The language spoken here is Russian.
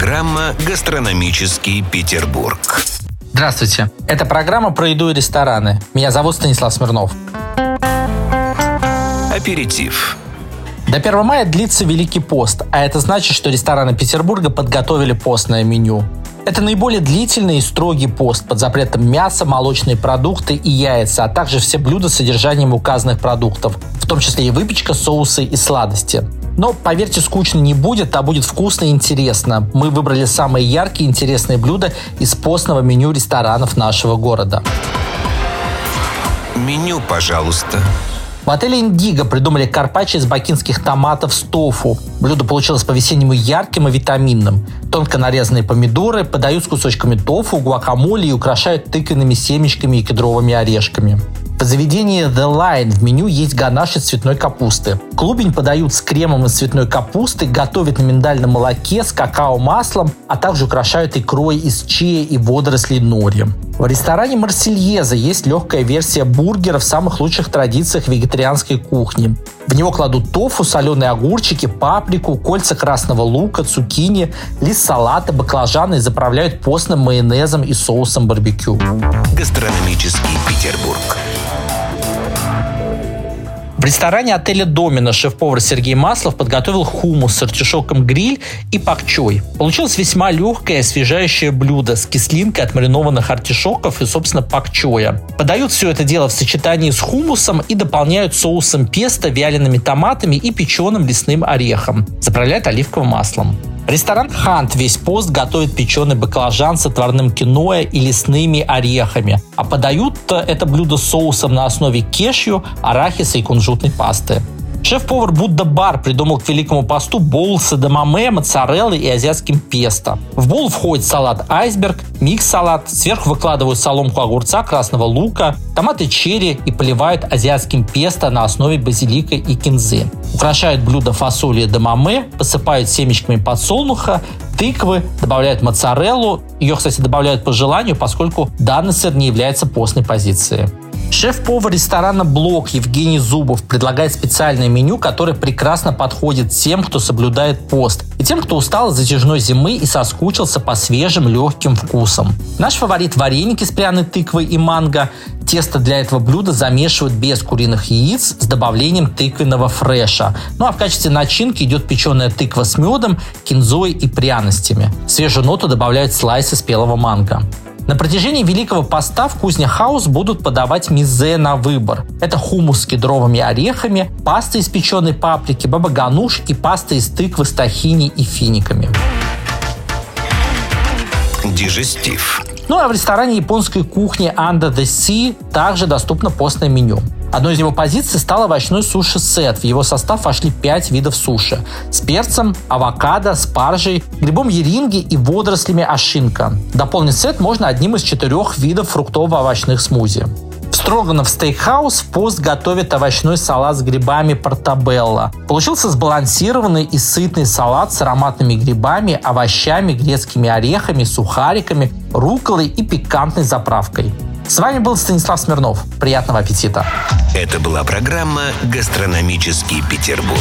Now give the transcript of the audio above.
Программа «Гастрономический Петербург». Здравствуйте. Это программа про еду и рестораны. Меня зовут Станислав Смирнов. Аперитив. До 1 мая длится Великий пост, а это значит, что рестораны Петербурга подготовили постное меню. Это наиболее длительный и строгий пост под запретом мяса, молочные продукты и яйца, а также все блюда с содержанием указанных продуктов, в том числе и выпечка, соусы и сладости. Но, поверьте, скучно не будет, а будет вкусно и интересно. Мы выбрали самые яркие и интересные блюда из постного меню ресторанов нашего города. Меню, пожалуйста. В отеле «Индиго» придумали карпаччо из бакинских томатов с тофу. Блюдо получилось по-весеннему ярким и витаминным. Тонко нарезанные помидоры подают с кусочками тофу, гуакамоле и украшают тыквенными семечками и кедровыми орешками. В заведении The Line в меню есть ганаш из цветной капусты. Клубень подают с кремом из цветной капусты, готовят на миндальном молоке с какао-маслом, а также украшают икрой из чия и водорослей нори. В ресторане Марсельеза есть легкая версия бургера в самых лучших традициях вегетарианской кухни. В него кладут тофу, соленые огурчики, паприку, кольца красного лука, цукини, лист салата, баклажаны и заправляют постным майонезом и соусом барбекю. Гастрономический Петербург. В ресторане отеля «Домина» шеф-повар Сергей Маслов подготовил хумус с артишоком гриль и пакчой. Получилось весьма легкое освежающее блюдо с кислинкой от маринованных артишоков и, собственно, пакчоя. Подают все это дело в сочетании с хумусом и дополняют соусом песто, вялеными томатами и печеным лесным орехом. Заправляют оливковым маслом. Ресторан «Хант» весь пост готовит печеный баклажан с отварным киноа и лесными орехами. А подают это блюдо соусом на основе кешью, арахиса и кунжутной пасты. Шеф-повар Будда Бар придумал к Великому посту боул с эдамаме, моцареллой и азиатским песто. В боул входит салат айсберг, микс-салат, сверху выкладывают соломку огурца, красного лука, томаты черри и поливают азиатским песто на основе базилика и кинзы. Украшают блюдо фасолью эдамаме, посыпают семечками подсолнуха, тыквы, добавляют моцареллу. Ее, кстати, добавляют по желанию, поскольку данный сыр не является постной позицией. Шеф-повар ресторана «Блок» Евгений Зубов предлагает специальное меню, которое прекрасно подходит тем, кто соблюдает пост, и тем, кто устал от затяжной зимы и соскучился по свежим легким вкусам. Наш фаворит – вареники с пряной тыквой и манго. Тесто для этого блюда замешивают без куриных яиц с добавлением тыквенного фреша. Ну а в качестве начинки идет печеная тыква с медом, кинзой и пряностями. Свежую ноту добавляют слайсы спелого манго. На протяжении Великого Поста в Кузня Хаус будут подавать мизе на выбор. Это хумус с кедровыми орехами, паста из печеной паприки, баба-гануш и паста из тыквы с тахини и финиками. Дижестив. Ну а в ресторане японской кухни Under the Sea также доступно постное меню. Одной из его позиций стал овощной суши-сет. В его состав вошли 5 видов суши. С перцем, авокадо, спаржей, грибом еринги и водорослями ашинка. Дополнить сет можно одним из четырех видов фруктово-овощных смузи. В Строганов Стейкхаус в пост готовят овощной салат с грибами портабелла. Получился сбалансированный и сытный салат с ароматными грибами, овощами, грецкими орехами, сухариками, руколой и пикантной заправкой. С вами был Станислав Смирнов. Приятного аппетита! Это была программа «Гастрономический Петербург».